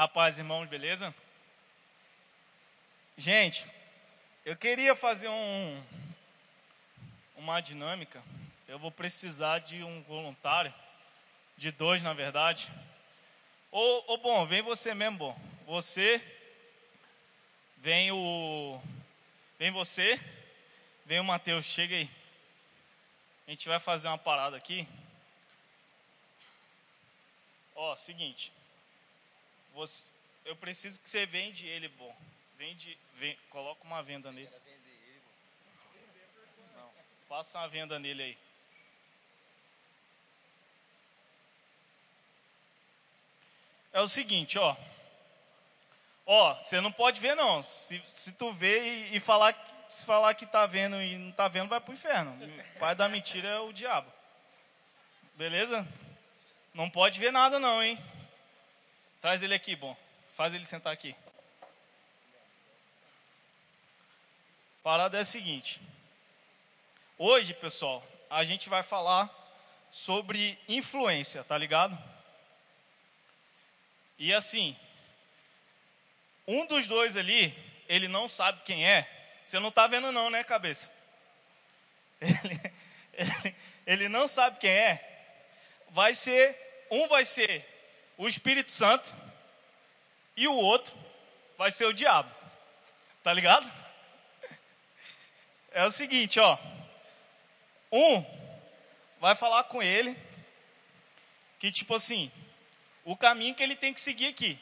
Rapaz, irmãos, beleza? Gente, eu queria fazer um, uma dinâmica. Eu vou precisar de um voluntário, de dois, na verdade. Ou, ou bom, vem você mesmo, bom. Você, vem o. Vem você, vem o Mateus, chega aí. A gente vai fazer uma parada aqui. Ó, seguinte. Você, eu preciso que você vende ele, bom. Vende, vem, coloca uma venda nele. Não, passa uma venda nele aí. É o seguinte, ó. Ó, você não pode ver não. Se, se tu vê e, e, falar, se falar que tá vendo e não tá vendo, vai pro inferno. O pai da mentira é o diabo. Beleza? Não pode ver nada não, hein? Traz ele aqui, bom. Faz ele sentar aqui. Parada é a seguinte. Hoje, pessoal, a gente vai falar sobre influência, tá ligado? E assim, um dos dois ali, ele não sabe quem é. Você não está vendo não, né, cabeça? Ele, ele, ele não sabe quem é. Vai ser, um vai ser o Espírito Santo e o outro vai ser o diabo. Tá ligado? É o seguinte, ó. Um vai falar com ele que tipo assim, o caminho que ele tem que seguir aqui.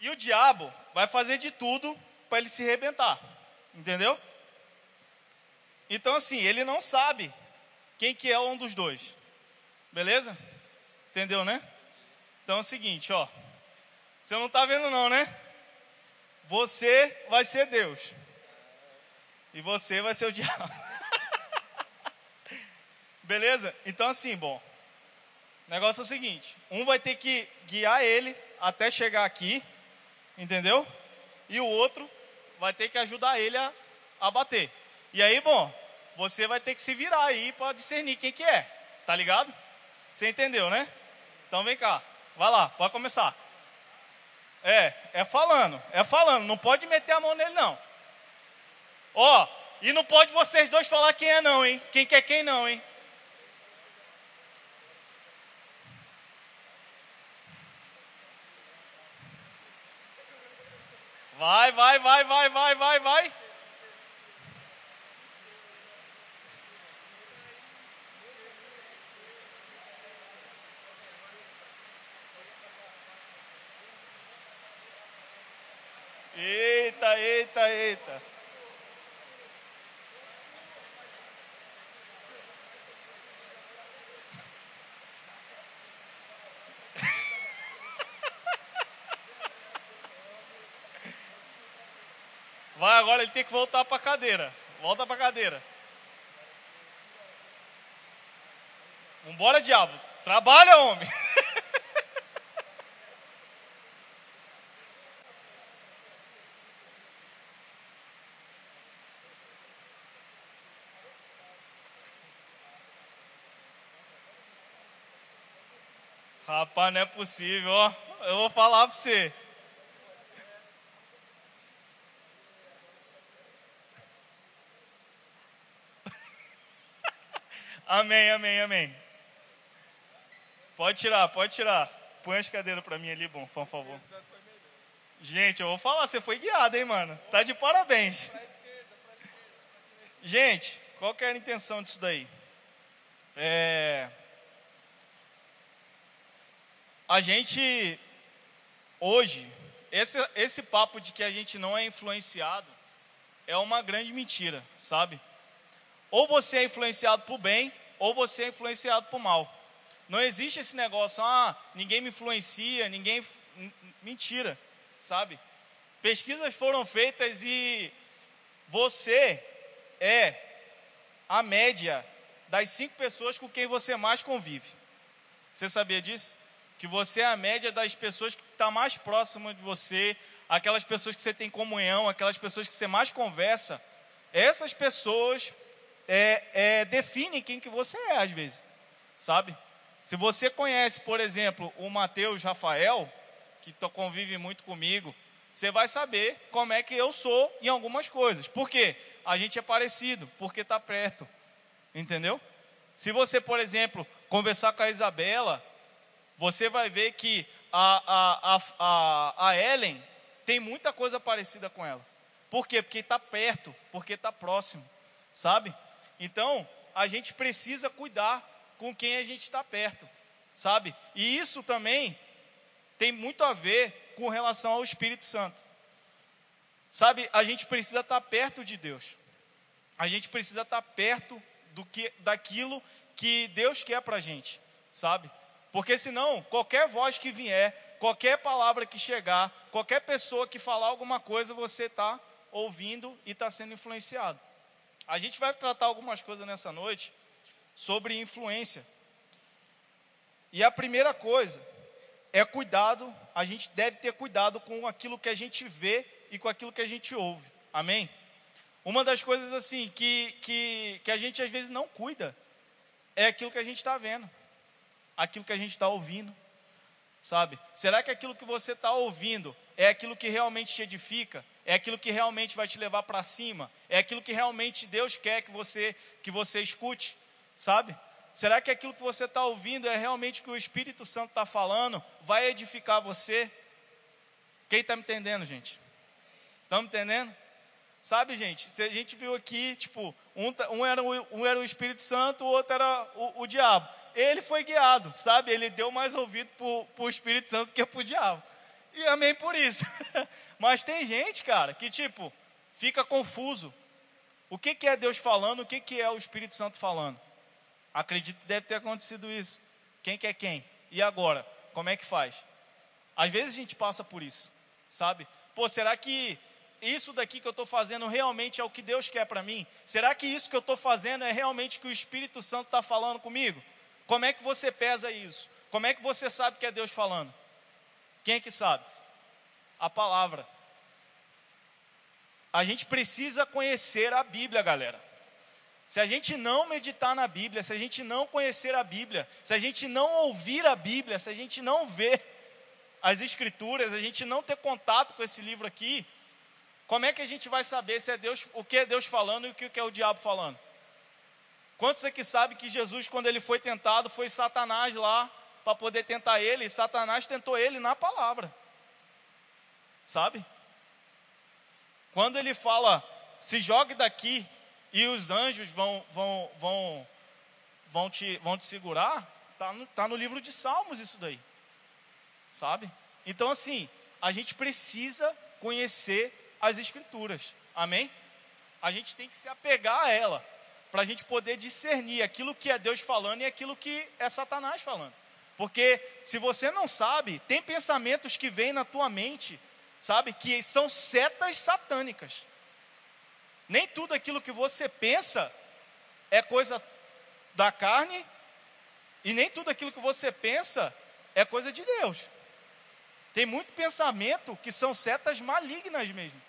E o diabo vai fazer de tudo para ele se rebentar. Entendeu? Então assim, ele não sabe quem que é um dos dois. Beleza? Entendeu, né? Então é o seguinte, ó. Você não está vendo não, né? Você vai ser Deus. E você vai ser o diabo. Beleza? Então assim, bom. O negócio é o seguinte: um vai ter que guiar ele até chegar aqui, entendeu? E o outro vai ter que ajudar ele a, a bater. E aí, bom, você vai ter que se virar aí para discernir quem que é, tá ligado? Você entendeu, né? Então vem cá, vai lá, pode começar. É, é falando, é falando, não pode meter a mão nele não. Ó, e não pode vocês dois falar quem é não, hein? Quem quer quem não, hein? Vai, vai, vai, vai, vai, vai, vai. Eita, eita, eita. Vai agora, ele tem que voltar para a cadeira. Volta para a cadeira. Vambora, diabo. Trabalha, homem. Rapaz, não é possível, ó. Eu vou falar para você. Amém, amém, amém. Pode tirar, pode tirar. Põe as cadeiras para mim ali, bom, por favor. Gente, eu vou falar, você foi guiado, hein, mano? Tá de parabéns. Gente, qual que era a intenção disso daí? É... A gente, hoje, esse, esse papo de que a gente não é influenciado é uma grande mentira, sabe? Ou você é influenciado por bem, ou você é influenciado por mal. Não existe esse negócio, ah, ninguém me influencia, ninguém. Mentira, sabe? Pesquisas foram feitas e você é a média das cinco pessoas com quem você mais convive. Você sabia disso? Que você é a média das pessoas que está mais próxima de você, aquelas pessoas que você tem comunhão, aquelas pessoas que você mais conversa. Essas pessoas é, é, define quem que você é às vezes, sabe? Se você conhece, por exemplo, o Mateus Rafael, que convive muito comigo, você vai saber como é que eu sou em algumas coisas. Por quê? A gente é parecido, porque está perto. Entendeu? Se você, por exemplo, conversar com a Isabela, você vai ver que a, a, a, a, Ellen tem muita coisa parecida com ela. Por quê? Porque está perto, porque está próximo, sabe? Então, a gente precisa cuidar com quem a gente está perto, sabe? E isso também tem muito a ver com relação ao Espírito Santo. Sabe, a gente precisa estar tá perto de Deus. A gente precisa estar tá perto do que daquilo que Deus quer para a gente, sabe? Porque senão, qualquer voz que vier, qualquer palavra que chegar, qualquer pessoa que falar alguma coisa, você está ouvindo e está sendo influenciado. A gente vai tratar algumas coisas nessa noite sobre influência. E a primeira coisa é cuidado, a gente deve ter cuidado com aquilo que a gente vê e com aquilo que a gente ouve. Amém? Uma das coisas assim que, que, que a gente às vezes não cuida é aquilo que a gente está vendo, aquilo que a gente está ouvindo, sabe? Será que aquilo que você está ouvindo é aquilo que realmente te edifica? É aquilo que realmente vai te levar para cima? É aquilo que realmente Deus quer que você que você escute, sabe? Será que aquilo que você está ouvindo é realmente o que o Espírito Santo está falando? Vai edificar você? Quem está me entendendo, gente? Estamos entendendo? Sabe, gente, se a gente viu aqui, tipo, um, tá, um, era, o, um era o Espírito Santo, o outro era o, o diabo. Ele foi guiado, sabe? Ele deu mais ouvido para o Espírito Santo que para o diabo. E amém por isso. Mas tem gente, cara, que tipo, fica confuso. O que, que é Deus falando, o que, que é o Espírito Santo falando? Acredito que deve ter acontecido isso. Quem que é quem? E agora? Como é que faz? Às vezes a gente passa por isso, sabe? Pô, será que isso daqui que eu estou fazendo realmente é o que Deus quer para mim? Será que isso que eu estou fazendo é realmente o que o Espírito Santo está falando comigo? Como é que você pesa isso? Como é que você sabe que é Deus falando? Quem é que sabe? A palavra. A gente precisa conhecer a Bíblia, galera. Se a gente não meditar na Bíblia, se a gente não conhecer a Bíblia, se a gente não ouvir a Bíblia, se a gente não ver as Escrituras, a gente não ter contato com esse livro aqui, como é que a gente vai saber se é Deus, o que é Deus falando e o que é o diabo falando? Quantos aqui sabem que Jesus, quando ele foi tentado, foi Satanás lá para poder tentar ele, e Satanás tentou ele na palavra. Sabe? Quando ele fala, se jogue daqui, e os anjos vão, vão, vão, vão, te, vão te segurar, está no, tá no livro de Salmos isso daí, sabe? Então, assim, a gente precisa conhecer as Escrituras, amém? A gente tem que se apegar a ela, para a gente poder discernir aquilo que é Deus falando e aquilo que é Satanás falando. Porque se você não sabe, tem pensamentos que vêm na tua mente, sabe, que são setas satânicas. Nem tudo aquilo que você pensa é coisa da carne, e nem tudo aquilo que você pensa é coisa de Deus. Tem muito pensamento que são setas malignas mesmo,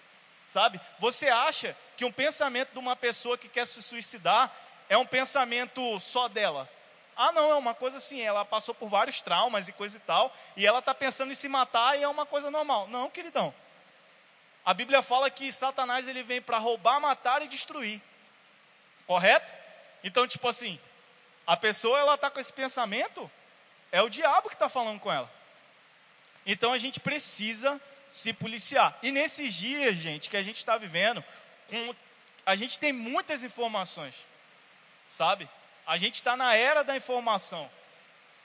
sabe? Você acha que um pensamento de uma pessoa que quer se suicidar é um pensamento só dela? Ah, não, é uma coisa assim, ela passou por vários traumas e coisa e tal, e ela está pensando em se matar e é uma coisa normal. Não, queridão. A Bíblia fala que Satanás ele vem para roubar, matar e destruir. Correto? Então, tipo assim, a pessoa ela está com esse pensamento, é o diabo que está falando com ela. Então a gente precisa se policiar. E nesses dias, gente, que a gente está vivendo, com, a gente tem muitas informações, sabe? A gente está na era da informação.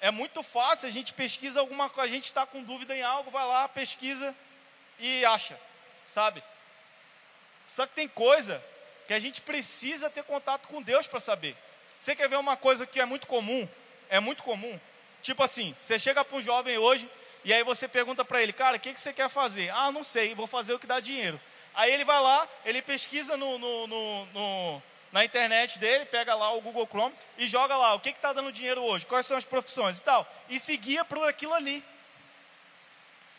É muito fácil, a gente pesquisa alguma coisa, a gente está com dúvida em algo, vai lá, pesquisa e acha sabe? Só que tem coisa que a gente precisa ter contato com Deus para saber. Você quer ver uma coisa que é muito comum? É muito comum. Tipo assim, você chega para um jovem hoje e aí você pergunta para ele, cara, o que, que você quer fazer? Ah, não sei, vou fazer o que dá dinheiro. Aí ele vai lá, ele pesquisa no, no, no, no na internet dele, pega lá o Google Chrome e joga lá o que está dando dinheiro hoje, quais são as profissões e tal, e seguia por aquilo ali.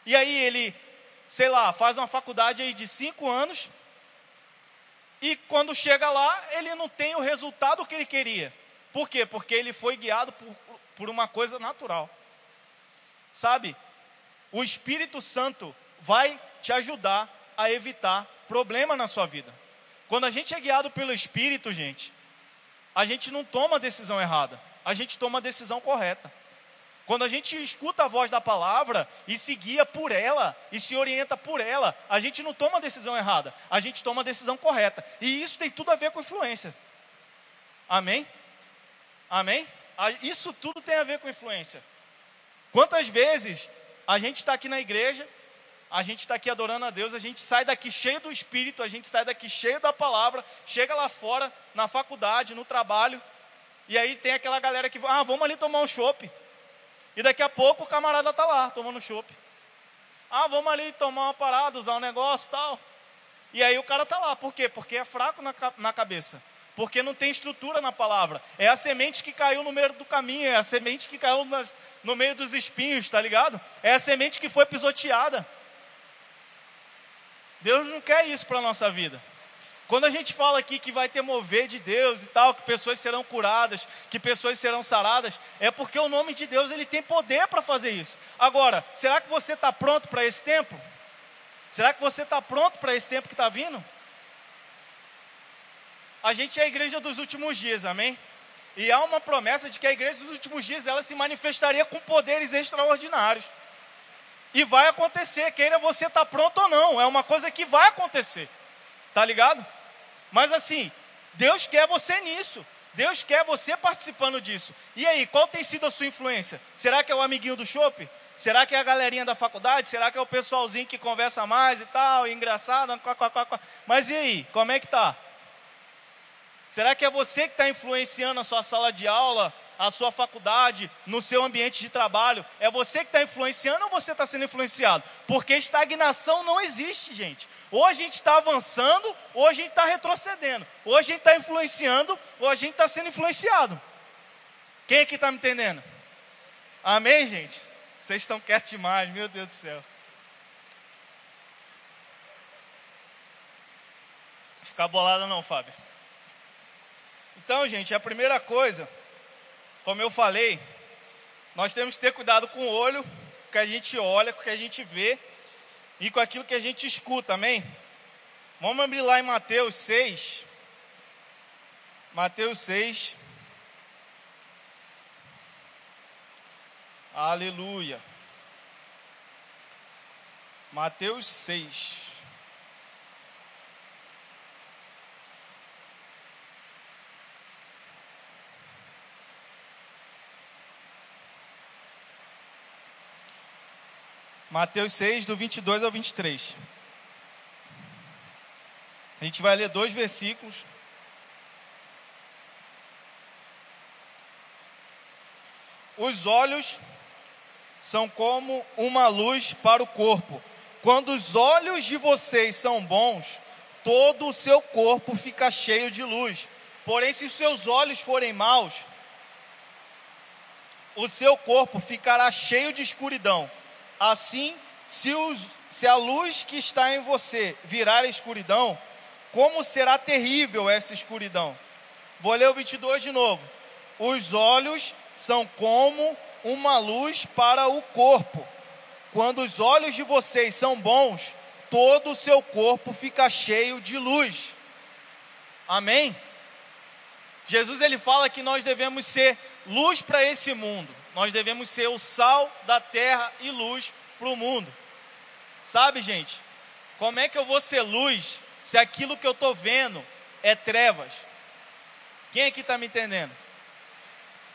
E aí ele sei lá, faz uma faculdade aí de cinco anos e quando chega lá, ele não tem o resultado que ele queria. Por quê? Porque ele foi guiado por, por uma coisa natural. Sabe? O Espírito Santo vai te ajudar a evitar problema na sua vida. Quando a gente é guiado pelo Espírito, gente, a gente não toma decisão errada, a gente toma a decisão correta. Quando a gente escuta a voz da palavra e se guia por ela e se orienta por ela, a gente não toma a decisão errada, a gente toma a decisão correta. E isso tem tudo a ver com influência. Amém? Amém? Isso tudo tem a ver com influência. Quantas vezes a gente está aqui na igreja, a gente está aqui adorando a Deus, a gente sai daqui cheio do Espírito, a gente sai daqui cheio da palavra, chega lá fora, na faculdade, no trabalho, e aí tem aquela galera que, ah, vamos ali tomar um chopp. E daqui a pouco o camarada está lá, tomando chopp. Ah, vamos ali tomar uma parada, usar um negócio tal. E aí o cara está lá, por quê? Porque é fraco na, na cabeça. Porque não tem estrutura na palavra. É a semente que caiu no meio do caminho, é a semente que caiu nas, no meio dos espinhos, tá ligado? É a semente que foi pisoteada. Deus não quer isso para a nossa vida. Quando a gente fala aqui que vai ter mover de Deus e tal, que pessoas serão curadas, que pessoas serão saradas, é porque o nome de Deus ele tem poder para fazer isso. Agora, será que você está pronto para esse tempo? Será que você está pronto para esse tempo que está vindo? A gente é a igreja dos últimos dias, amém? E há uma promessa de que a igreja dos últimos dias ela se manifestaria com poderes extraordinários. E vai acontecer, queira você estar tá pronto ou não, é uma coisa que vai acontecer. Tá ligado? Mas assim, Deus quer você nisso. Deus quer você participando disso. E aí, qual tem sido a sua influência? Será que é o amiguinho do shopping? Será que é a galerinha da faculdade? Será que é o pessoalzinho que conversa mais e tal, e engraçado? Mas e aí, como é que tá? Será que é você que está influenciando a sua sala de aula, a sua faculdade, no seu ambiente de trabalho? É você que está influenciando ou você está sendo influenciado? Porque estagnação não existe, gente. Ou a gente está avançando, ou a gente está retrocedendo. Ou a gente está influenciando, ou a gente está sendo influenciado. Quem aqui está me entendendo? Amém, gente? Vocês estão quietos demais, meu Deus do céu. Ficar bolada não, Fábio. Então, gente, a primeira coisa, como eu falei, nós temos que ter cuidado com o olho, com o que a gente olha, com o que a gente vê e com aquilo que a gente escuta, amém? Vamos abrir lá em Mateus 6. Mateus 6. Aleluia. Mateus 6. Mateus 6, do 22 ao 23. A gente vai ler dois versículos. Os olhos são como uma luz para o corpo. Quando os olhos de vocês são bons, todo o seu corpo fica cheio de luz. Porém, se os seus olhos forem maus, o seu corpo ficará cheio de escuridão. Assim, se, os, se a luz que está em você virar escuridão, como será terrível essa escuridão? Vou ler o 22 de novo. Os olhos são como uma luz para o corpo. Quando os olhos de vocês são bons, todo o seu corpo fica cheio de luz. Amém? Jesus ele fala que nós devemos ser luz para esse mundo. Nós devemos ser o sal da terra e luz para o mundo. Sabe, gente? Como é que eu vou ser luz se aquilo que eu estou vendo é trevas? Quem aqui está me entendendo?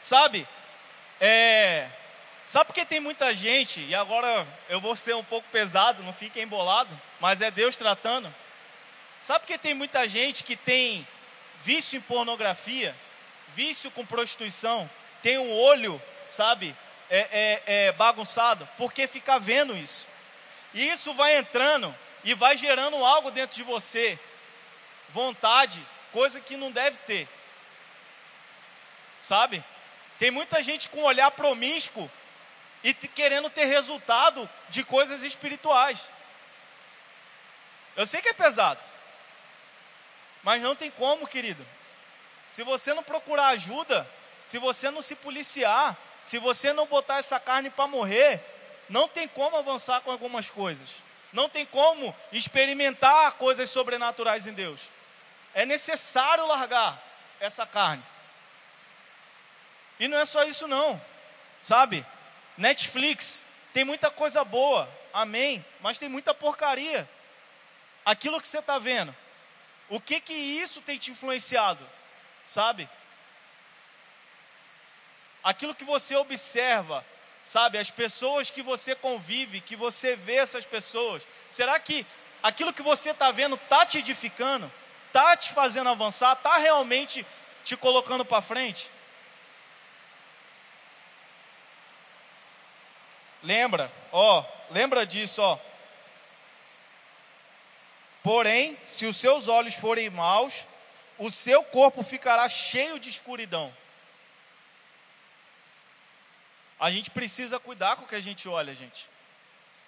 Sabe? É, sabe porque tem muita gente, e agora eu vou ser um pouco pesado, não fique embolado, mas é Deus tratando. Sabe porque tem muita gente que tem vício em pornografia, vício com prostituição, tem um olho sabe, é, é, é bagunçado, porque fica vendo isso. E isso vai entrando e vai gerando algo dentro de você, vontade, coisa que não deve ter. Sabe? Tem muita gente com olhar promíscuo e querendo ter resultado de coisas espirituais. Eu sei que é pesado, mas não tem como, querido. Se você não procurar ajuda, se você não se policiar, se você não botar essa carne para morrer, não tem como avançar com algumas coisas. Não tem como experimentar coisas sobrenaturais em Deus. É necessário largar essa carne. E não é só isso não, sabe? Netflix tem muita coisa boa, amém, mas tem muita porcaria. Aquilo que você está vendo, o que que isso tem te influenciado, sabe? Aquilo que você observa, sabe? As pessoas que você convive, que você vê essas pessoas, será que aquilo que você está vendo está te edificando? Está te fazendo avançar? Está realmente te colocando para frente? Lembra, ó, lembra disso, ó. Porém, se os seus olhos forem maus, o seu corpo ficará cheio de escuridão. A gente precisa cuidar com o que a gente olha, gente.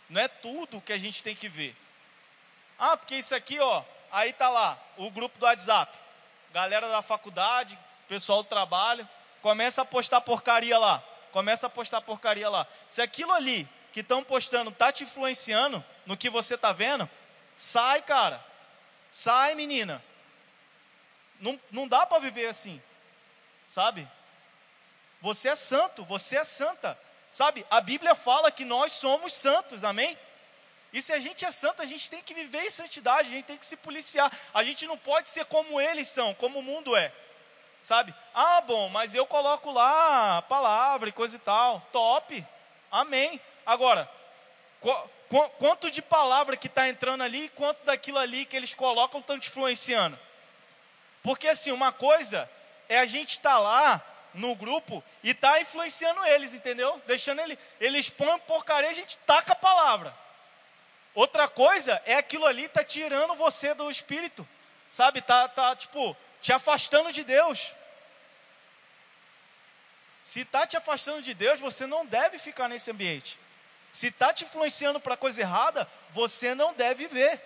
Não é tudo que a gente tem que ver. Ah, porque isso aqui, ó, aí tá lá, o grupo do WhatsApp. Galera da faculdade, pessoal do trabalho, começa a postar porcaria lá começa a postar porcaria lá. Se aquilo ali que estão postando está te influenciando no que você está vendo, sai, cara. Sai, menina. Não, não dá para viver assim, sabe? Você é santo, você é santa, sabe? A Bíblia fala que nós somos santos, amém? E se a gente é santo, a gente tem que viver em santidade, a gente tem que se policiar. A gente não pode ser como eles são, como o mundo é sabe? Ah, bom, mas eu coloco lá palavra e coisa e tal. Top. Amém. Agora, qu qu quanto de palavra que está entrando ali, quanto daquilo ali que eles colocam estão te influenciando? Porque assim, uma coisa é a gente estar tá lá no grupo e tá influenciando eles, entendeu? Deixando ele, eles põem porcaria, a gente taca a palavra. Outra coisa é aquilo ali tá tirando você do espírito, sabe? Tá, tá tipo, te afastando de Deus. Se está te afastando de Deus, você não deve ficar nesse ambiente. Se está te influenciando para coisa errada, você não deve ver.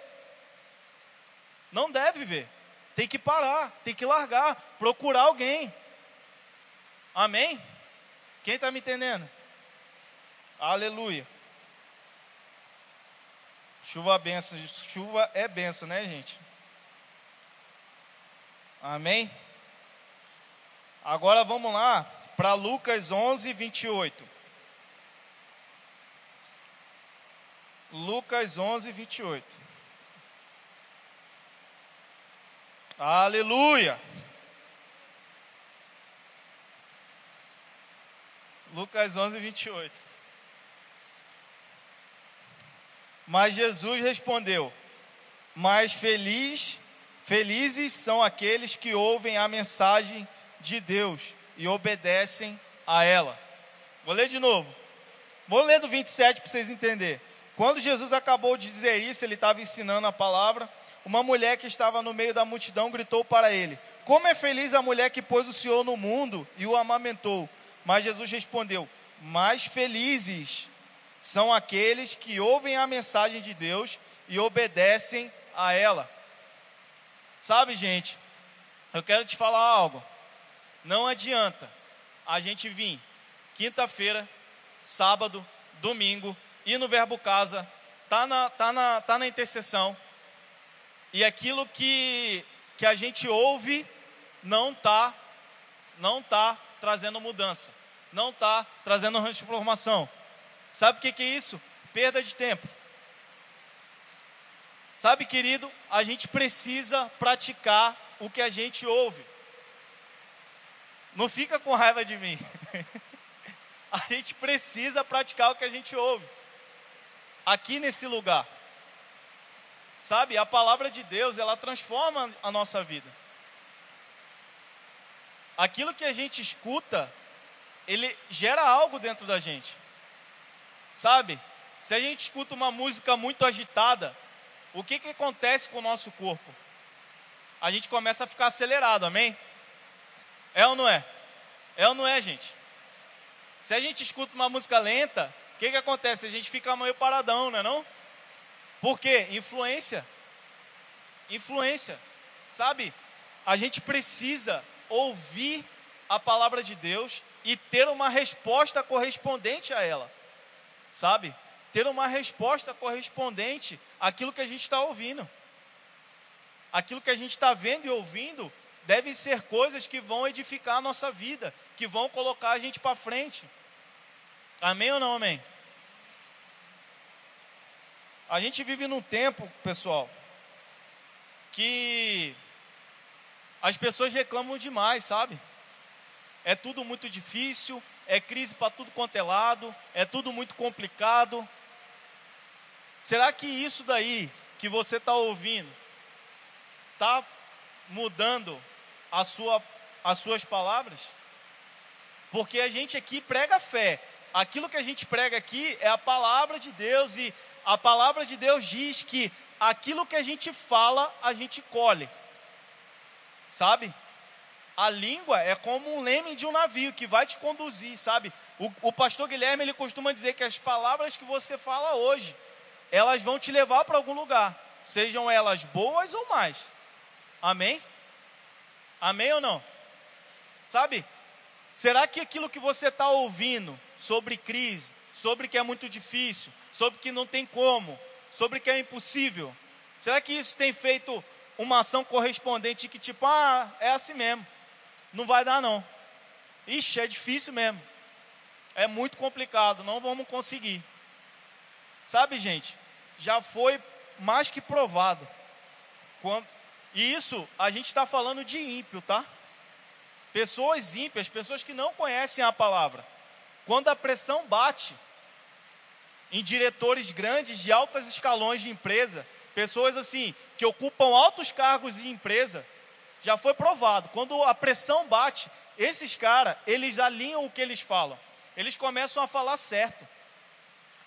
Não deve ver. Tem que parar, tem que largar, procurar alguém. Amém? Quem está me entendendo? Aleluia. Chuva benção, chuva é benção, né, gente? Amém? Agora vamos lá para Lucas 11, 28. Lucas 11, 28. Aleluia! Lucas 11, 28. Mas Jesus respondeu: Mais feliz Felizes são aqueles que ouvem a mensagem de Deus e obedecem a ela. Vou ler de novo. Vou ler do 27 para vocês entenderem. Quando Jesus acabou de dizer isso, ele estava ensinando a palavra. Uma mulher que estava no meio da multidão gritou para ele: Como é feliz a mulher que pôs o Senhor no mundo e o amamentou. Mas Jesus respondeu: Mais felizes são aqueles que ouvem a mensagem de Deus e obedecem a ela. Sabe, gente, eu quero te falar algo. Não adianta a gente vir quinta-feira, sábado, domingo, ir no Verbo Casa, tá na, tá na, tá na intercessão, e aquilo que, que a gente ouve não tá, não tá trazendo mudança, não tá trazendo transformação. Sabe o que, que é isso? Perda de tempo. Sabe, querido, a gente precisa praticar o que a gente ouve. Não fica com raiva de mim. a gente precisa praticar o que a gente ouve. Aqui nesse lugar. Sabe, a palavra de Deus, ela transforma a nossa vida. Aquilo que a gente escuta, ele gera algo dentro da gente. Sabe? Se a gente escuta uma música muito agitada, o que, que acontece com o nosso corpo? A gente começa a ficar acelerado, amém? É ou não é? É ou não é, gente? Se a gente escuta uma música lenta, o que, que acontece? A gente fica meio paradão, não é não? Por quê? Influência. Influência. Sabe? A gente precisa ouvir a palavra de Deus e ter uma resposta correspondente a ela. Sabe? ter uma resposta correspondente àquilo que a gente está ouvindo. Aquilo que a gente está vendo e ouvindo deve ser coisas que vão edificar a nossa vida, que vão colocar a gente para frente. Amém ou não amém? A gente vive num tempo, pessoal, que as pessoas reclamam demais, sabe? É tudo muito difícil, é crise para tudo quanto é lado, é tudo muito complicado. Será que isso daí que você está ouvindo está mudando a sua, as suas palavras? Porque a gente aqui prega fé. Aquilo que a gente prega aqui é a palavra de Deus e a palavra de Deus diz que aquilo que a gente fala, a gente colhe. Sabe? A língua é como um leme de um navio que vai te conduzir, sabe? O, o pastor Guilherme ele costuma dizer que as palavras que você fala hoje, elas vão te levar para algum lugar, sejam elas boas ou mais. Amém? Amém ou não? Sabe? Será que aquilo que você está ouvindo sobre crise, sobre que é muito difícil, sobre que não tem como, sobre que é impossível, será que isso tem feito uma ação correspondente que tipo, ah, é assim mesmo, não vai dar não. Ixi, é difícil mesmo. É muito complicado, não vamos conseguir. Sabe, gente, já foi mais que provado. Quando, e isso a gente está falando de ímpio, tá? Pessoas ímpias, pessoas que não conhecem a palavra. Quando a pressão bate em diretores grandes de altos escalões de empresa, pessoas assim que ocupam altos cargos de empresa, já foi provado. Quando a pressão bate, esses caras, eles alinham o que eles falam. Eles começam a falar certo.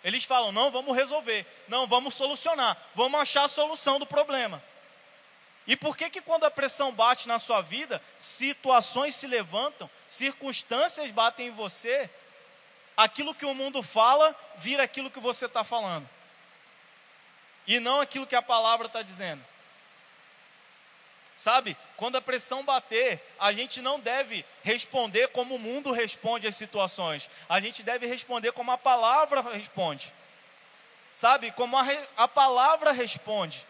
Eles falam: "Não, vamos resolver. Não, vamos solucionar. Vamos achar a solução do problema." E por que que quando a pressão bate na sua vida, situações se levantam, circunstâncias batem em você, aquilo que o mundo fala vira aquilo que você está falando? E não aquilo que a palavra está dizendo. Sabe, quando a pressão bater, a gente não deve responder como o mundo responde às situações. A gente deve responder como a palavra responde. Sabe, como a, a palavra responde.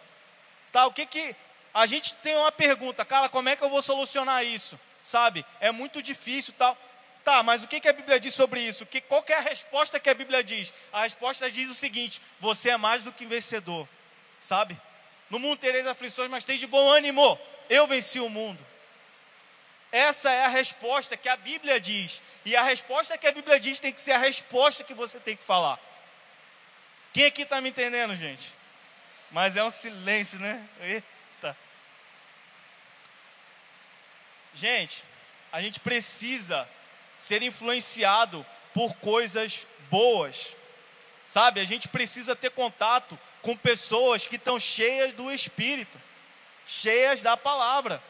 Tá, o que que a gente tem uma pergunta, cara, como é que eu vou solucionar isso? Sabe? É muito difícil, tal. Tá, mas o que, que a Bíblia diz sobre isso? Que, qual é a resposta que a Bíblia diz? A resposta diz o seguinte: você é mais do que vencedor, sabe? No mundo tereis aflições, mas tem de bom ânimo. Eu venci o mundo. Essa é a resposta que a Bíblia diz. E a resposta que a Bíblia diz tem que ser a resposta que você tem que falar. Quem aqui está me entendendo, gente? Mas é um silêncio, né? Gente, a gente precisa ser influenciado por coisas boas. Sabe, a gente precisa ter contato com pessoas que estão cheias do Espírito, cheias da palavra.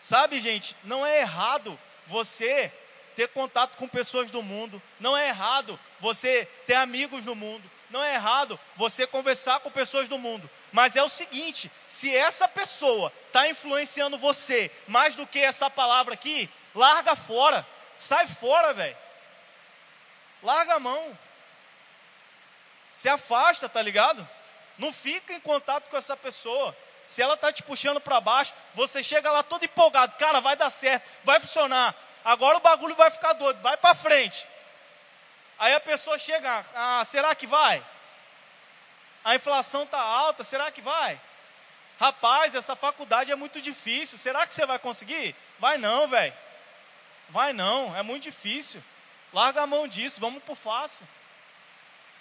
Sabe, gente, não é errado você ter contato com pessoas do mundo, não é errado você ter amigos no mundo, não é errado você conversar com pessoas do mundo, mas é o seguinte: se essa pessoa está influenciando você mais do que essa palavra aqui, larga fora, sai fora, velho. Larga a mão. Se afasta, tá ligado? Não fica em contato com essa pessoa. Se ela está te puxando para baixo, você chega lá todo empolgado, cara, vai dar certo, vai funcionar. Agora o bagulho vai ficar doido, vai para frente. Aí a pessoa chega, ah, será que vai? A inflação está alta, será que vai? Rapaz, essa faculdade é muito difícil, será que você vai conseguir? Vai não, velho. Vai não, é muito difícil. Larga a mão disso, vamos por fácil.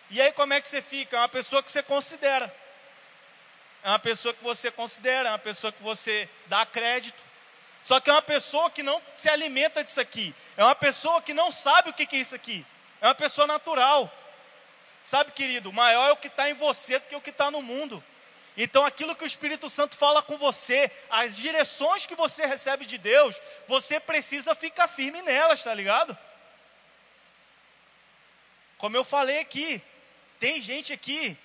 E aí como é que você fica? É uma pessoa que você considera. É uma pessoa que você considera, é uma pessoa que você dá crédito. Só que é uma pessoa que não se alimenta disso aqui. É uma pessoa que não sabe o que é isso aqui. É uma pessoa natural. Sabe, querido, maior é o que está em você do que o que está no mundo. Então, aquilo que o Espírito Santo fala com você, as direções que você recebe de Deus, você precisa ficar firme nelas, tá ligado? Como eu falei aqui, tem gente aqui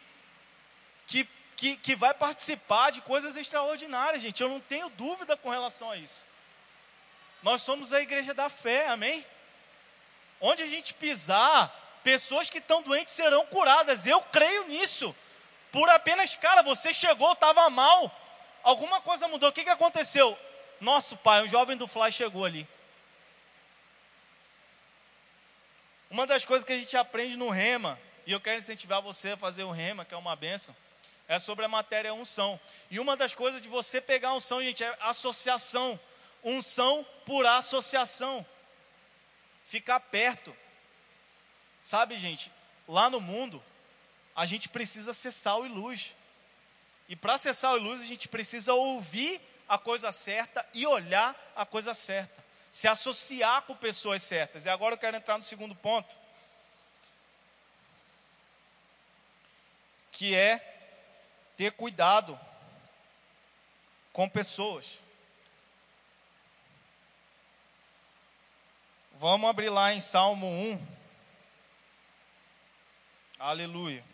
que, que, que vai participar de coisas extraordinárias, gente. Eu não tenho dúvida com relação a isso. Nós somos a igreja da fé, amém? Onde a gente pisar, Pessoas que estão doentes serão curadas. Eu creio nisso. Por apenas, cara, você chegou, estava mal. Alguma coisa mudou. O que, que aconteceu? Nosso pai, um jovem do Fly chegou ali. Uma das coisas que a gente aprende no Rema, e eu quero incentivar você a fazer o Rema, que é uma benção, é sobre a matéria unção. E uma das coisas de você pegar unção, gente, é associação. Unção por associação. Ficar perto. Sabe, gente, lá no mundo, a gente precisa ser sal e luz. E para ser sal e luz, a gente precisa ouvir a coisa certa e olhar a coisa certa. Se associar com pessoas certas. E agora eu quero entrar no segundo ponto. Que é ter cuidado com pessoas. Vamos abrir lá em Salmo 1. Aleluia.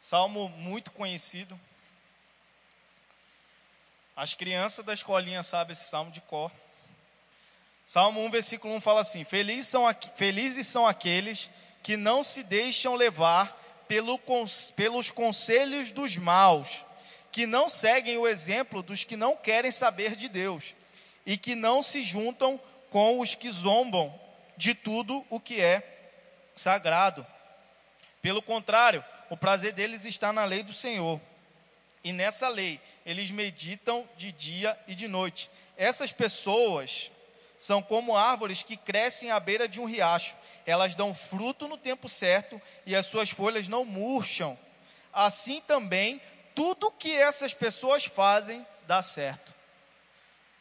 Salmo muito conhecido. As crianças da escolinha sabem esse salmo de cor. Salmo 1, versículo 1 fala assim: Felizes são, felizes são aqueles que não se deixam levar pelo, pelos conselhos dos maus, que não seguem o exemplo dos que não querem saber de Deus e que não se juntam com os que zombam de tudo o que é sagrado. Pelo contrário, o prazer deles está na lei do Senhor. E nessa lei eles meditam de dia e de noite. Essas pessoas são como árvores que crescem à beira de um riacho elas dão fruto no tempo certo e as suas folhas não murcham. Assim também, tudo que essas pessoas fazem dá certo.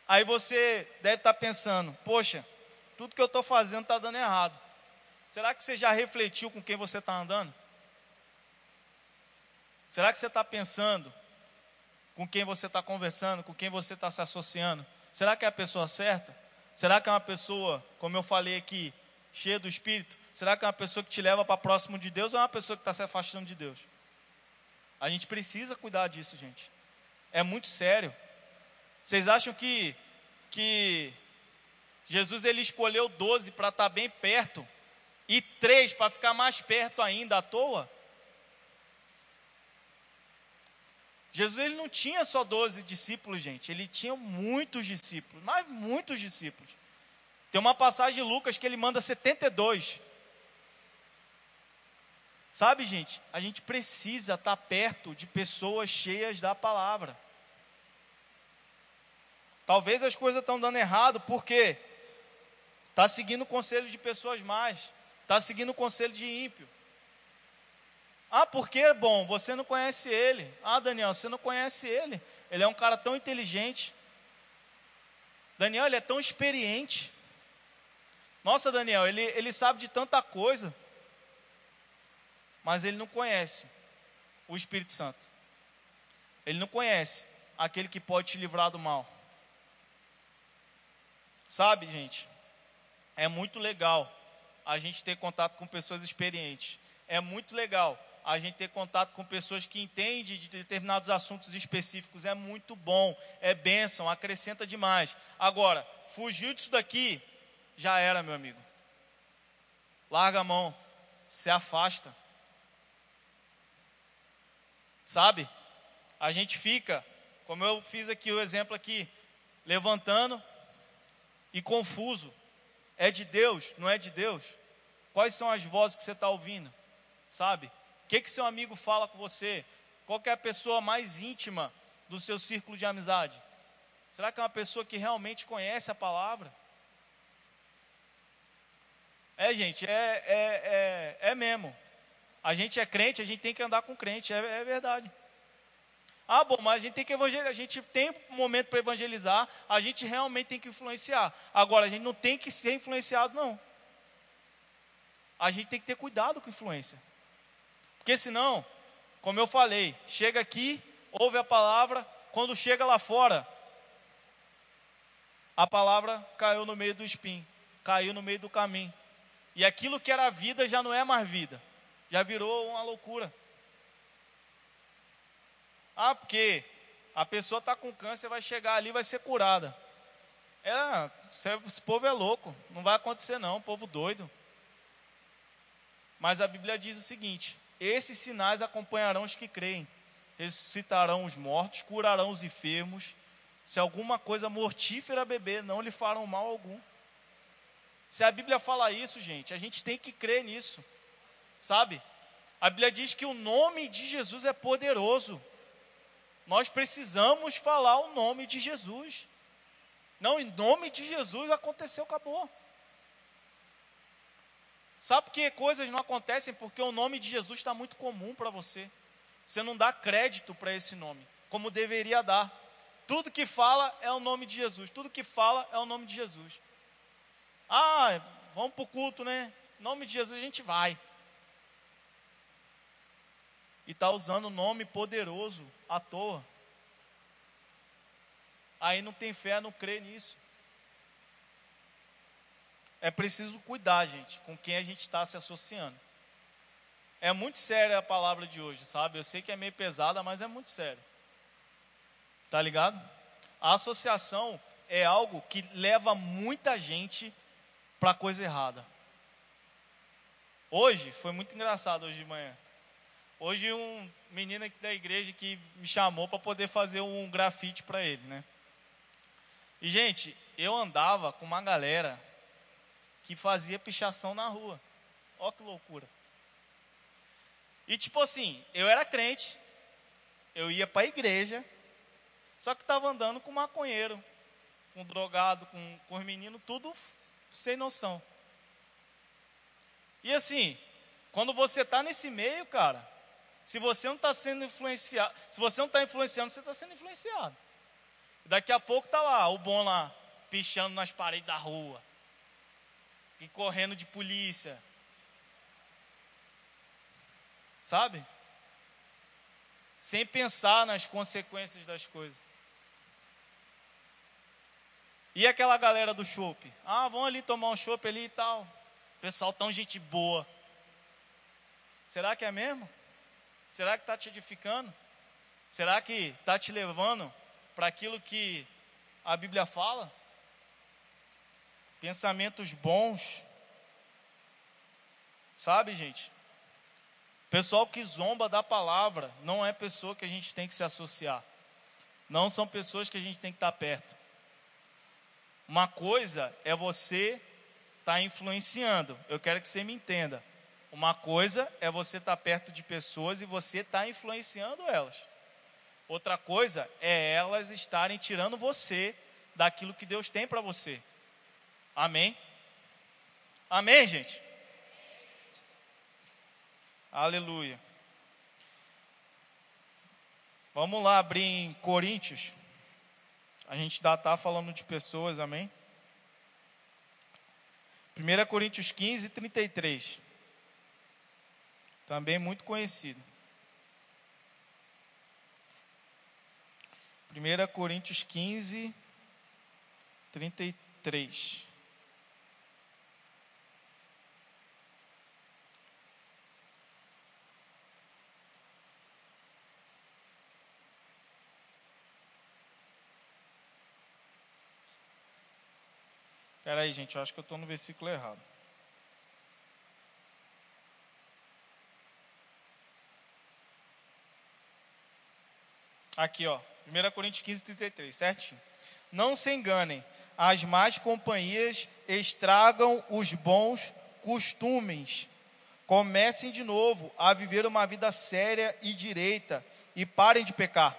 Aí você deve estar pensando: poxa, tudo que eu estou fazendo está dando errado. Será que você já refletiu com quem você está andando? Será que você está pensando com quem você está conversando, com quem você está se associando? Será que é a pessoa certa? Será que é uma pessoa, como eu falei aqui, cheia do Espírito? Será que é uma pessoa que te leva para próximo de Deus ou é uma pessoa que está se afastando de Deus? A gente precisa cuidar disso, gente. É muito sério. Vocês acham que, que Jesus ele escolheu 12 para estar tá bem perto e três para ficar mais perto ainda à toa? Jesus ele não tinha só 12 discípulos, gente, ele tinha muitos discípulos, mas muitos discípulos. Tem uma passagem de Lucas que ele manda 72. Sabe, gente, a gente precisa estar perto de pessoas cheias da palavra. Talvez as coisas estão dando errado, porque está seguindo o conselho de pessoas mais, está seguindo o conselho de ímpio. Ah, porque, bom, você não conhece ele. Ah, Daniel, você não conhece ele. Ele é um cara tão inteligente. Daniel, ele é tão experiente. Nossa, Daniel, ele, ele sabe de tanta coisa, mas ele não conhece o Espírito Santo. Ele não conhece aquele que pode te livrar do mal. Sabe, gente, é muito legal a gente ter contato com pessoas experientes. É muito legal a gente ter contato com pessoas que entendem de determinados assuntos específicos. É muito bom, é bênção, acrescenta demais. Agora, fugiu disso daqui, já era, meu amigo. Larga a mão, se afasta. Sabe? A gente fica, como eu fiz aqui o exemplo aqui, levantando e confuso. É de Deus? Não é de Deus? Quais são as vozes que você está ouvindo? Sabe? O que, que seu amigo fala com você? Qual é a pessoa mais íntima do seu círculo de amizade? Será que é uma pessoa que realmente conhece a palavra? É, gente, é, é, é, é mesmo. A gente é crente, a gente tem que andar com crente, é, é verdade. Ah, bom, mas a gente tem que evangelizar, a gente tem um momento para evangelizar, a gente realmente tem que influenciar. Agora, a gente não tem que ser influenciado, não. A gente tem que ter cuidado com influência. Porque senão, como eu falei, chega aqui, ouve a palavra, quando chega lá fora, a palavra caiu no meio do espinho, caiu no meio do caminho. E aquilo que era vida já não é mais vida, já virou uma loucura. Ah, porque a pessoa está com câncer, vai chegar ali, vai ser curada. É, esse povo é louco, não vai acontecer não, povo doido. Mas a Bíblia diz o seguinte: esses sinais acompanharão os que creem, ressuscitarão os mortos, curarão os enfermos. Se alguma coisa mortífera beber, não lhe farão mal algum. Se a Bíblia fala isso, gente, a gente tem que crer nisso, sabe? A Bíblia diz que o nome de Jesus é poderoso. Nós precisamos falar o nome de Jesus. Não, em nome de Jesus aconteceu, acabou. Sabe por que coisas não acontecem? Porque o nome de Jesus está muito comum para você. Você não dá crédito para esse nome, como deveria dar. Tudo que fala é o nome de Jesus. Tudo que fala é o nome de Jesus. Ah, vamos para o culto, né? Em nome de Jesus a gente vai. E está usando o nome poderoso à toa. Aí não tem fé, não crê nisso. É preciso cuidar, gente, com quem a gente está se associando. É muito séria a palavra de hoje, sabe? Eu sei que é meio pesada, mas é muito sério. Tá ligado? A associação é algo que leva muita gente para coisa errada. Hoje foi muito engraçado hoje de manhã. Hoje um menino aqui da igreja que me chamou para poder fazer um grafite para ele, né? E gente, eu andava com uma galera que fazia pichação na rua. Ó que loucura. E tipo assim, eu era crente, eu ia para a igreja, só que estava andando com maconheiro, com drogado, com, com os meninos, tudo sem noção. E assim, quando você está nesse meio, cara, se você não está sendo influenciado, se você não está influenciando, você está sendo influenciado. Daqui a pouco está lá, o bom lá, pichando nas paredes da rua. E correndo de polícia. Sabe? Sem pensar nas consequências das coisas. E aquela galera do chopp? Ah, vão ali tomar um chopp ali e tal. Pessoal tão gente boa. Será que é mesmo? Será que está te edificando? Será que está te levando para aquilo que a Bíblia fala? Pensamentos bons. Sabe, gente? Pessoal que zomba da palavra não é pessoa que a gente tem que se associar. Não são pessoas que a gente tem que estar perto. Uma coisa é você estar tá influenciando. Eu quero que você me entenda. Uma coisa é você estar tá perto de pessoas e você estar tá influenciando elas. Outra coisa é elas estarem tirando você daquilo que Deus tem para você. Amém? Amém, gente? Aleluia. Vamos lá abrir em Coríntios. A gente está tá falando de pessoas, amém? 1 Coríntios 15, 33 também muito conhecido. 1 Coríntios 15, 33. Aí, gente, eu acho que eu estou no versículo errado. Aqui, ó. 1 Coríntios 15, 33, certinho. Não se enganem, as más companhias estragam os bons costumes. Comecem de novo a viver uma vida séria e direita e parem de pecar,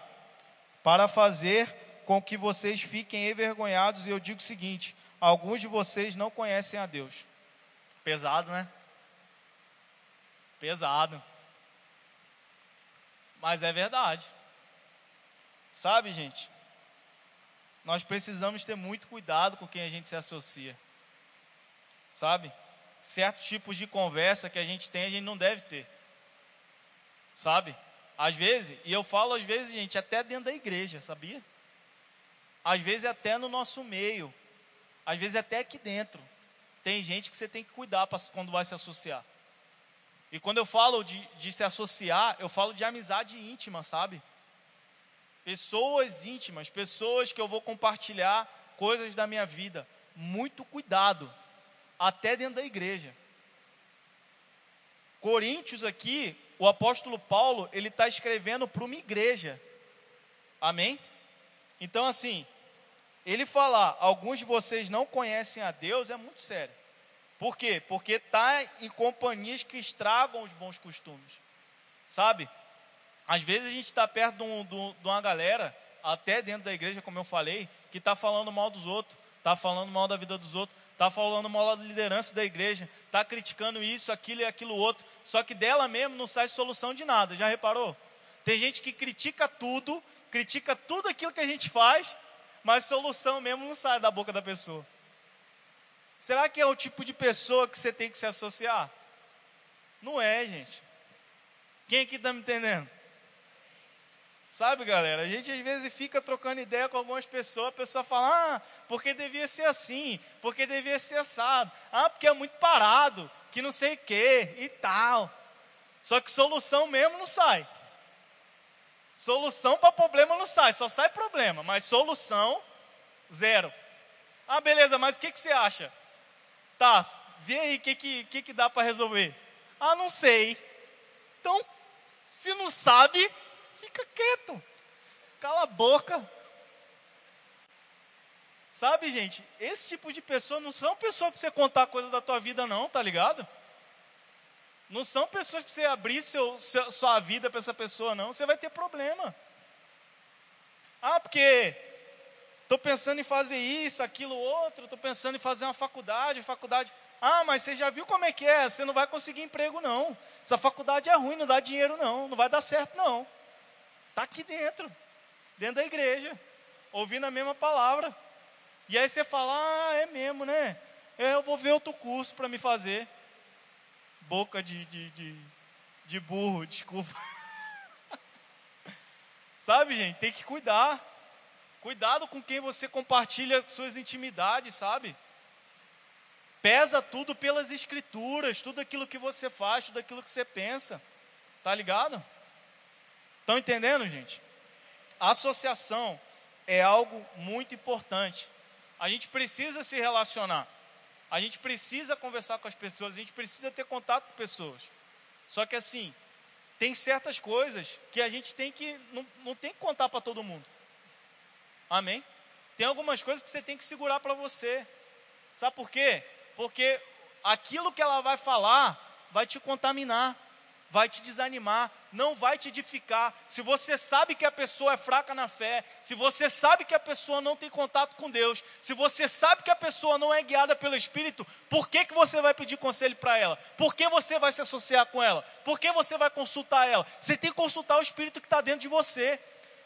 para fazer com que vocês fiquem envergonhados. E eu digo o seguinte: alguns de vocês não conhecem a Deus. Pesado, né? Pesado. Mas é verdade. Sabe, gente? Nós precisamos ter muito cuidado com quem a gente se associa. Sabe? Certos tipos de conversa que a gente tem, a gente não deve ter. Sabe? Às vezes, e eu falo às vezes, gente, até dentro da igreja, sabia? Às vezes até no nosso meio. Às vezes até aqui dentro. Tem gente que você tem que cuidar pra, quando vai se associar. E quando eu falo de, de se associar, eu falo de amizade íntima, sabe? Pessoas íntimas, pessoas que eu vou compartilhar coisas da minha vida. Muito cuidado, até dentro da igreja. Coríntios aqui, o apóstolo Paulo, ele está escrevendo para uma igreja. Amém? Então, assim, ele falar, alguns de vocês não conhecem a Deus, é muito sério. Por quê? Porque está em companhias que estragam os bons costumes. Sabe? Às vezes a gente está perto de, um, de, uma galera, até dentro da igreja, como eu falei, que está falando mal dos outros, está falando mal da vida dos outros, está falando mal da liderança da igreja, está criticando isso, aquilo e aquilo outro, só que dela mesmo não sai solução de nada, já reparou? Tem gente que critica tudo, critica tudo aquilo que a gente faz, mas solução mesmo não sai da boca da pessoa. Será que é o tipo de pessoa que você tem que se associar? Não é, gente. Quem aqui está me entendendo? Sabe, galera, a gente às vezes fica trocando ideia com algumas pessoas, a pessoa fala, ah, porque devia ser assim, porque devia ser assado, ah, porque é muito parado, que não sei o que e tal. Só que solução mesmo não sai. Solução para problema não sai, só sai problema, mas solução, zero. Ah, beleza, mas o que, que você acha? Tá, vê aí o que, que, que, que dá para resolver. Ah, não sei. Então, se não sabe, fica quieto. Cala a boca. Sabe, gente, esse tipo de pessoa não são pessoas para você contar coisas da tua vida, não, tá ligado? Não são pessoas para você abrir seu, seu, sua vida para essa pessoa, não. Você vai ter problema. Ah, porque estou pensando em fazer isso, aquilo, outro, estou pensando em fazer uma faculdade, faculdade. Ah, mas você já viu como é que é? Você não vai conseguir emprego, não. Essa faculdade é ruim, não dá dinheiro, não. Não vai dar certo, não. Está aqui dentro, dentro da igreja, ouvindo a mesma palavra. E aí você fala, ah, é mesmo, né? É, eu vou ver outro curso para me fazer. Boca de, de, de, de burro, desculpa. Sabe, gente, tem que cuidar. Cuidado com quem você compartilha suas intimidades, sabe? Pesa tudo pelas escrituras, tudo aquilo que você faz, tudo aquilo que você pensa. Tá ligado? Estão entendendo, gente? associação é algo muito importante. A gente precisa se relacionar. A gente precisa conversar com as pessoas, a gente precisa ter contato com pessoas. Só que assim, tem certas coisas que a gente tem que não, não tem que contar para todo mundo. Amém? Tem algumas coisas que você tem que segurar para você. Sabe por quê? Porque aquilo que ela vai falar vai te contaminar vai te desanimar, não vai te edificar. Se você sabe que a pessoa é fraca na fé, se você sabe que a pessoa não tem contato com Deus, se você sabe que a pessoa não é guiada pelo Espírito, por que, que você vai pedir conselho para ela? Por que você vai se associar com ela? Por que você vai consultar ela? Você tem que consultar o Espírito que está dentro de você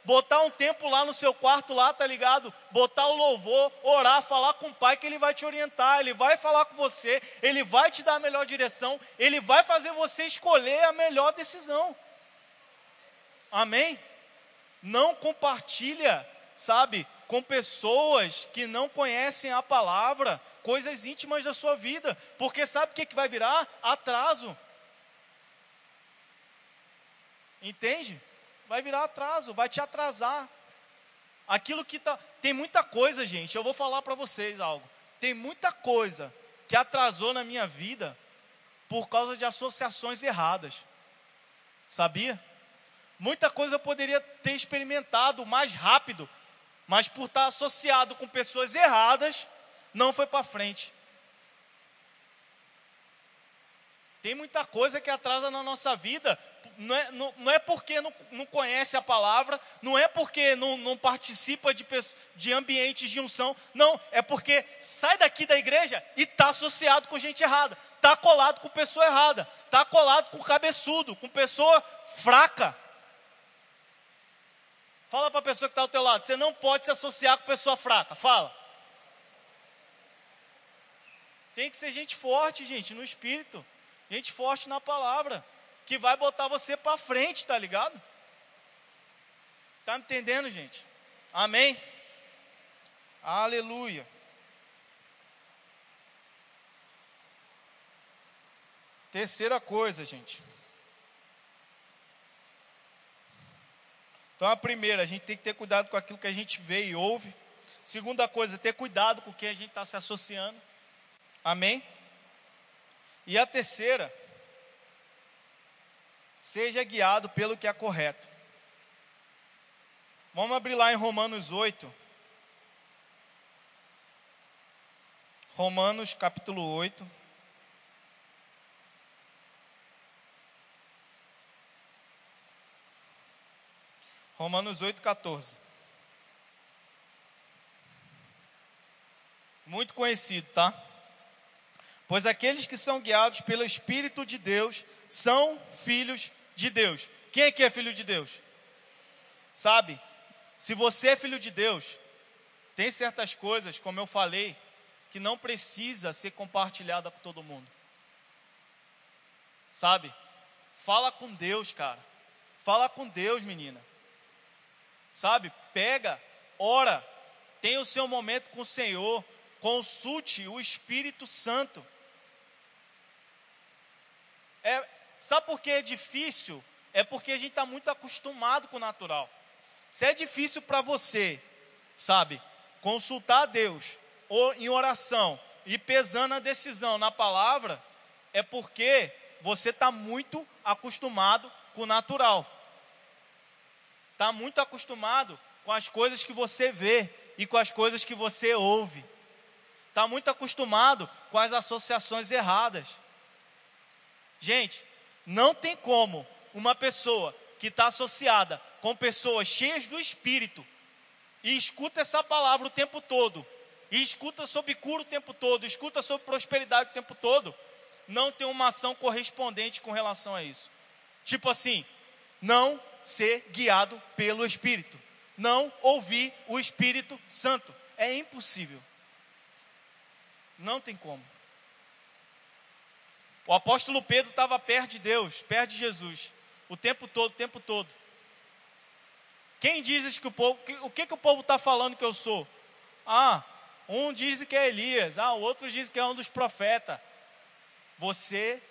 botar um tempo lá no seu quarto lá, tá ligado? Botar o louvor, orar, falar com o pai que ele vai te orientar, ele vai falar com você, ele vai te dar a melhor direção, ele vai fazer você escolher a melhor decisão. Amém? Não compartilha, sabe, com pessoas que não conhecem a palavra, coisas íntimas da sua vida, porque sabe o que, que vai virar? Atraso. Entende? Vai virar atraso, vai te atrasar. Aquilo que tá, tem muita coisa, gente. Eu vou falar para vocês algo. Tem muita coisa que atrasou na minha vida por causa de associações erradas. Sabia? Muita coisa eu poderia ter experimentado mais rápido, mas por estar associado com pessoas erradas, não foi para frente. Tem muita coisa que atrasa na nossa vida não é, não, não é porque não, não, conhece a palavra, não é porque não, não participa de, de ambientes de unção, não, é porque sai daqui da igreja e está associado com gente errada, está colado com pessoa errada, está colado com cabeçudo, com pessoa fraca. Fala para a pessoa que está ao teu lado, você não pode se associar com pessoa fraca, fala. Tem que ser gente forte, gente, no espírito, gente forte na palavra que vai botar você para frente, tá ligado? Tá me entendendo, gente? Amém? Aleluia. Terceira coisa, gente. Então, a primeira, a gente tem que ter cuidado com aquilo que a gente vê e ouve. Segunda coisa, ter cuidado com quem a gente está se associando. Amém? E a terceira, seja guiado pelo que é correto. Vamos abrir lá em Romanos 8. Romanos capítulo 8. Romanos 8, 14. Muito conhecido, tá? Pois aqueles que são guiados pelo Espírito de Deus são filhos de Deus. Quem é que é filho de Deus? Sabe? Se você é filho de Deus, tem certas coisas, como eu falei, que não precisa ser compartilhada por todo mundo. Sabe? Fala com Deus, cara. Fala com Deus, menina. Sabe? Pega, ora, tenha o seu momento com o Senhor, consulte o Espírito Santo. É, sabe por que é difícil? É porque a gente está muito acostumado com o natural. Se é difícil para você, sabe, consultar a Deus ou em oração e pesando a decisão na palavra, é porque você está muito acostumado com o natural. Está muito acostumado com as coisas que você vê e com as coisas que você ouve. Está muito acostumado com as associações erradas. Gente, não tem como uma pessoa que está associada com pessoas cheias do Espírito e escuta essa palavra o tempo todo, e escuta sobre cura o tempo todo, escuta sobre prosperidade o tempo todo, não tem uma ação correspondente com relação a isso. Tipo assim, não ser guiado pelo Espírito, não ouvir o Espírito Santo. É impossível. Não tem como. O apóstolo Pedro estava perto de Deus, perto de Jesus, o tempo todo, o tempo todo. Quem diz que o povo, o que, que o povo está falando que eu sou? Ah, um diz que é Elias, ah, o outro diz que é um dos profetas. Você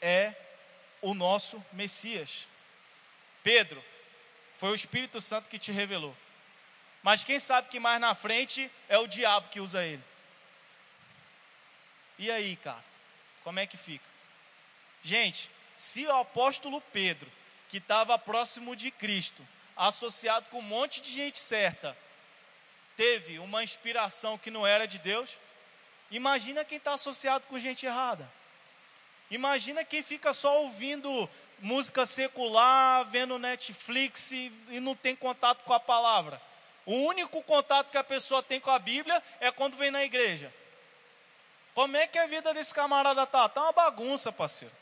é o nosso Messias. Pedro, foi o Espírito Santo que te revelou. Mas quem sabe que mais na frente é o diabo que usa ele. E aí, cara, como é que fica? Gente, se o apóstolo Pedro, que estava próximo de Cristo, associado com um monte de gente certa, teve uma inspiração que não era de Deus, imagina quem está associado com gente errada. Imagina quem fica só ouvindo música secular, vendo Netflix e, e, não tem contato com a palavra. O único contato que a pessoa tem com a Bíblia é quando vem na igreja. Como é que a vida desse camarada tá? Tá uma bagunça, parceiro.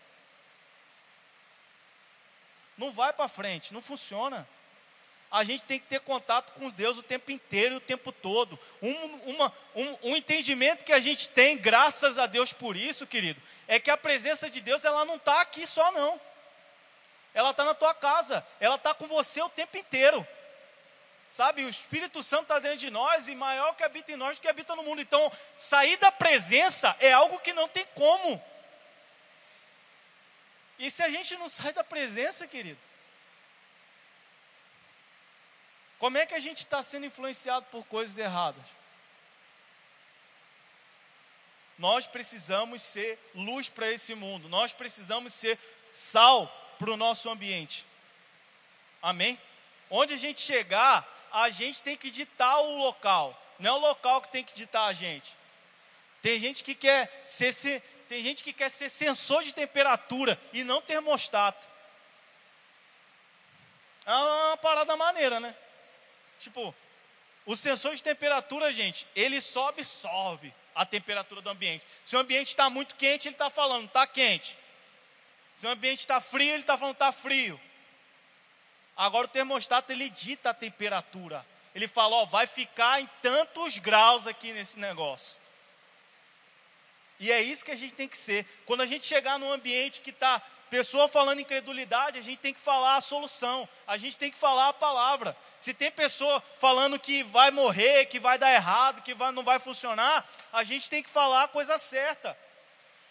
Não vai para frente, não funciona. A gente tem que ter contato com Deus o tempo inteiro o tempo todo. Um, uma, um, um, entendimento que a gente tem, graças a Deus por isso, querido, é que a presença de Deus ela não está aqui só não. Ela está na tua casa, ela está com você o tempo inteiro. Sabe, o Espírito Santo está dentro de nós e maior que habita em nós do que habita no mundo. Então, sair da presença é algo que não tem como. E se a gente não sai da presença, querido? Como é que a gente está sendo influenciado por coisas erradas? Nós precisamos ser luz para esse mundo, nós precisamos ser sal para o nosso ambiente. Amém? Onde a gente chegar, a gente tem que ditar o local, não é o local que tem que ditar a gente. Tem gente que quer ser, tem gente que quer ser sensor de temperatura e não termostato. É uma parada maneira, né? Tipo, o sensor de temperatura, gente, ele sobe e sobe a temperatura do ambiente. Se o ambiente está muito quente, ele está falando, está quente. Se o ambiente está frio, ele está falando, está frio. Agora o termostato, ele dita a temperatura. Ele fala, ó, vai ficar em tantos graus aqui nesse negócio. E é isso que a gente tem que ser. Quando a gente chegar num ambiente que está pessoa falando incredulidade, a gente tem que falar a solução, a gente tem que falar a palavra. Se tem pessoa falando que vai morrer, que vai dar errado, que vai, não vai funcionar, a gente tem que falar a coisa certa.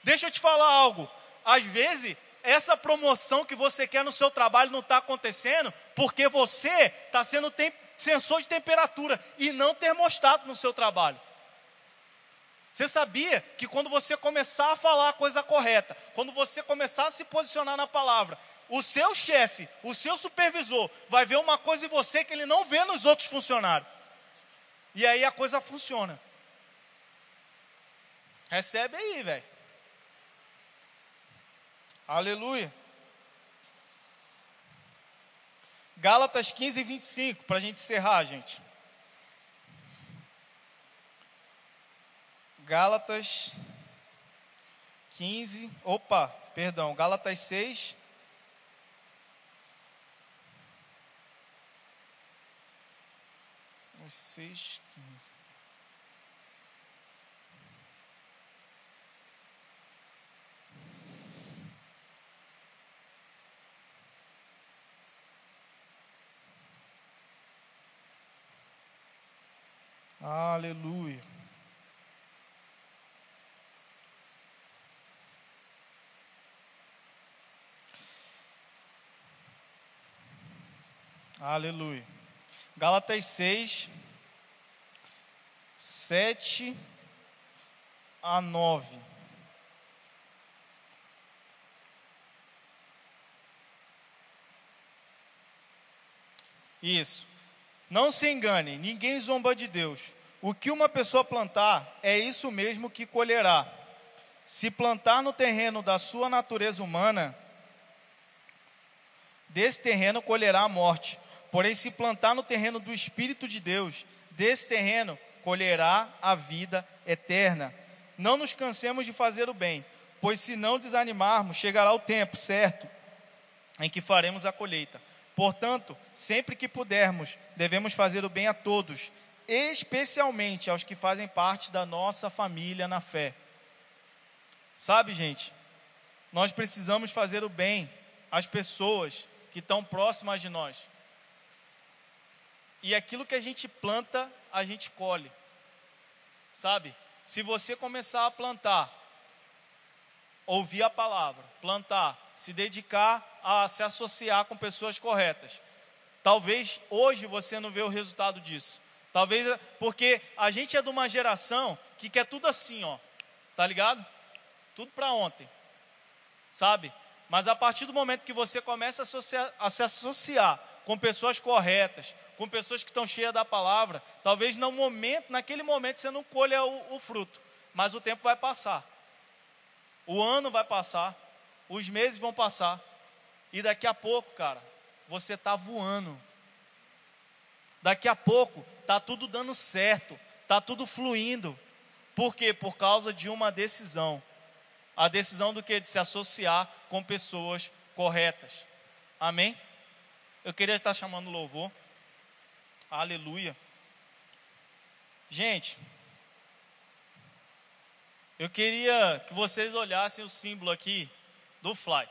Deixa eu te falar algo. Às vezes, essa promoção que você quer no seu trabalho não está acontecendo porque você está sendo sensor de temperatura e não termostato no seu trabalho. Você sabia que quando você começar a falar a coisa correta, quando você começar a se posicionar na palavra, o seu chefe, o seu supervisor, vai ver uma coisa em você que ele não vê nos outros funcionários. E aí a coisa funciona. Recebe aí, velho. Aleluia. Gálatas 15 e 25, para a gente encerrar, gente. Gálatas 15, opa, perdão, Gálatas 6. Seis, 15. Aleluia. Aleluia. Gálatas 6, 7 a 9. Isso. Não se engane, ninguém zomba de Deus. O que uma pessoa plantar é isso mesmo que colherá. Se plantar no terreno da sua natureza humana, desse terreno colherá a morte. Porém, se plantar no terreno do Espírito de Deus, desse terreno colherá a vida eterna. Não nos cansemos de fazer o bem, pois se não desanimarmos, chegará o tempo certo em que faremos a colheita. Portanto, sempre que pudermos, devemos fazer o bem a todos, especialmente aos que fazem parte da nossa família na fé. Sabe, gente, nós precisamos fazer o bem às pessoas que estão próximas de nós. E aquilo que a gente planta, a gente colhe. Sabe? Se você começar a plantar, ouvir a palavra, plantar, se dedicar a se associar com pessoas corretas. Talvez hoje você não vê o resultado disso. Talvez porque a gente é de uma geração que quer tudo assim, ó. Tá ligado? Tudo para ontem. Sabe? Mas a partir do momento que você começa a, associar, a se associar com pessoas corretas, com pessoas que estão cheias da palavra, talvez no momento, naquele momento você não colha o, o fruto, mas o tempo vai passar. O ano vai passar, os meses vão passar, e daqui a pouco, cara, você está voando. Daqui a pouco está tudo dando certo, está tudo fluindo. Por quê? Por causa de uma decisão. A decisão do que? De se associar com pessoas corretas. Amém? Eu queria estar chamando louvor. Aleluia. Gente, eu queria que vocês olhassem o símbolo aqui do Fly.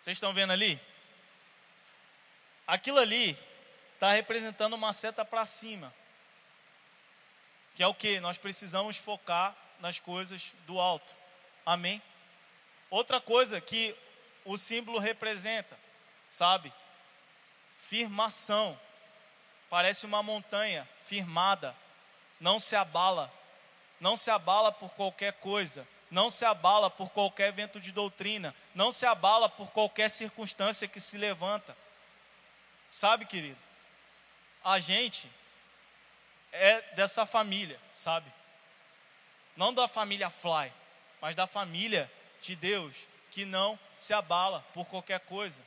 Vocês estão vendo ali? Aquilo ali está representando uma seta para cima. Que é o que? Nós precisamos focar nas coisas do alto. Amém? Outra coisa que o símbolo representa, sabe? Firmação. Parece uma montanha firmada, não se abala, não se abala por qualquer coisa, não se abala por qualquer vento de doutrina, não se abala por qualquer circunstância que se levanta. Sabe, querido? A gente é dessa família, sabe? Não da família Fly, mas da família de Deus, que não se abala por qualquer coisa,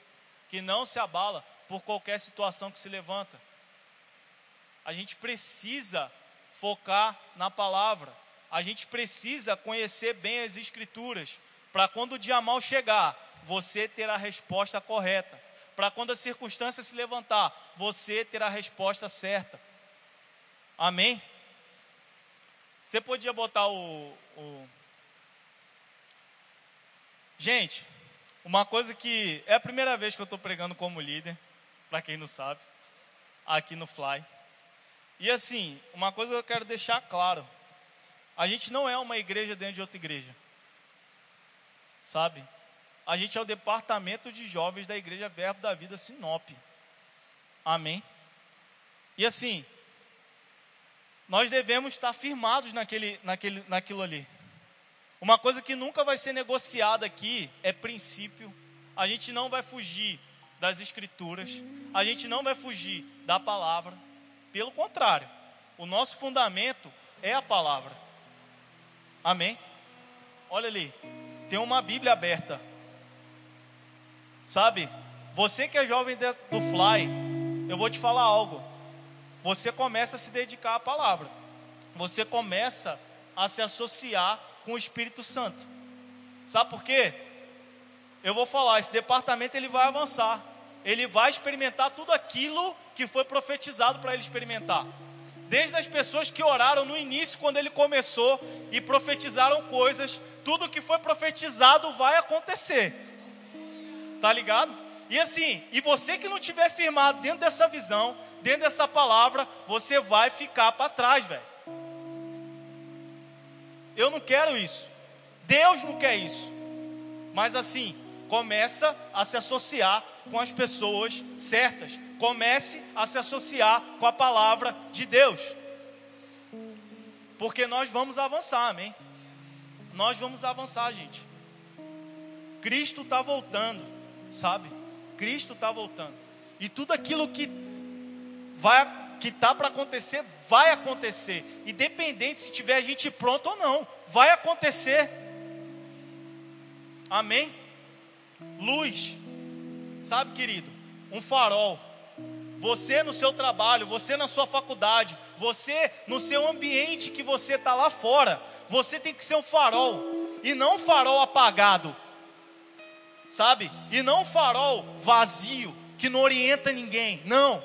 que não se abala por qualquer situação que se levanta. A gente precisa focar na palavra. A gente precisa conhecer bem as escrituras para quando o dia mal chegar, você ter a resposta correta. Para quando a circunstância se levantar, você ter a resposta certa. Amém? Você podia botar o, o... Gente, uma coisa que é a primeira vez que eu estou pregando como líder, para quem não sabe, aqui no Fly. E assim, uma coisa que eu quero deixar claro: a gente não é uma igreja dentro de outra igreja, sabe? A gente é o departamento de jovens da igreja Verbo da Vida Sinop. Amém? E assim, nós devemos estar firmados naquele, naquele, naquilo ali. Uma coisa que nunca vai ser negociada aqui é princípio. A gente não vai fugir das escrituras, a gente não vai fugir da palavra. Pelo contrário, o nosso fundamento é a palavra. Amém? Olha ali, tem uma Bíblia aberta. Sabe? Você que é jovem do Fly, eu vou te falar algo. Você começa a se dedicar à palavra. Você começa a se associar com o Espírito Santo. Sabe por quê? Eu vou falar, esse departamento ele vai avançar. Ele vai experimentar tudo aquilo que foi profetizado para ele experimentar. Desde as pessoas que oraram no início, quando ele começou, e profetizaram coisas, tudo que foi profetizado vai acontecer. Tá ligado? E assim, e você que não tiver firmado dentro dessa visão, dentro dessa palavra, você vai ficar para trás, velho. Eu não quero isso. Deus não quer isso. Mas assim, começa a se associar com as pessoas certas. Comece a se associar com a palavra de Deus. Porque nós vamos avançar, amém? Nós vamos avançar, gente. Cristo está voltando, sabe? Cristo está voltando. E tudo aquilo que vai que tá para acontecer, vai acontecer. Independente se tiver gente pronta ou não, vai acontecer. Amém? Luz. Sabe, querido, um farol. Você no seu trabalho, você na sua faculdade, você no seu ambiente que você está lá fora, você tem que ser um farol e não um farol apagado, sabe? E não um farol vazio que não orienta ninguém. Não.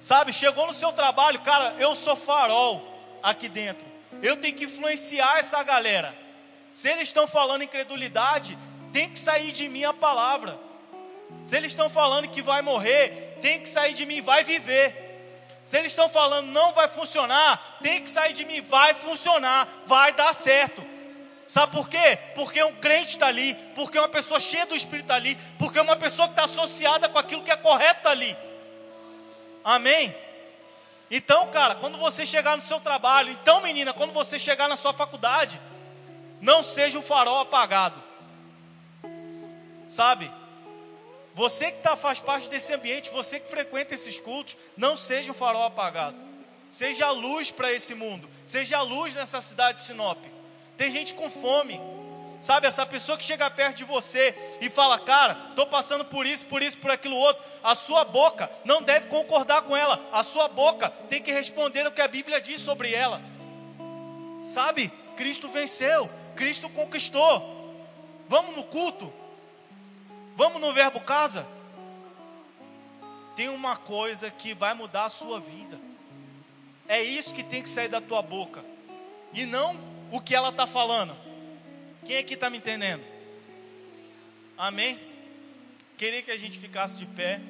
Sabe, chegou no seu trabalho, cara, eu sou farol aqui dentro. Eu tenho que influenciar essa galera. Se eles estão falando incredulidade, tem que sair de mim a palavra. Se eles estão falando que vai morrer, tem que sair de mim, vai viver. Se eles estão falando não vai funcionar, tem que sair de mim, vai funcionar, vai dar certo. Sabe por quê? Porque um crente está ali, porque uma pessoa cheia do Espírito está ali, porque uma pessoa que está associada com aquilo que é correto está ali. Amém? Então, cara, quando você chegar no seu trabalho, então, menina, quando você chegar na sua faculdade, não seja um farol apagado. Sabe? Você que tá, faz parte desse ambiente, você que frequenta esses cultos, não seja um farol apagado. Seja a luz para esse mundo. Seja a luz nessa cidade de Sinop. Tem gente com fome. Sabe, essa pessoa que chega perto de você e fala, cara, estou passando por isso, por isso, por aquilo outro. A sua boca não deve concordar com ela. A sua boca tem que responder o que a Bíblia diz sobre ela. Sabe, Cristo venceu, Cristo conquistou. Vamos no culto, vamos no verbo casa. Tem uma coisa que vai mudar a sua vida. É isso que tem que sair da tua boca. E não o que ela está falando. Quem aqui está me entendendo? Amém? Queria que a gente ficasse de pé.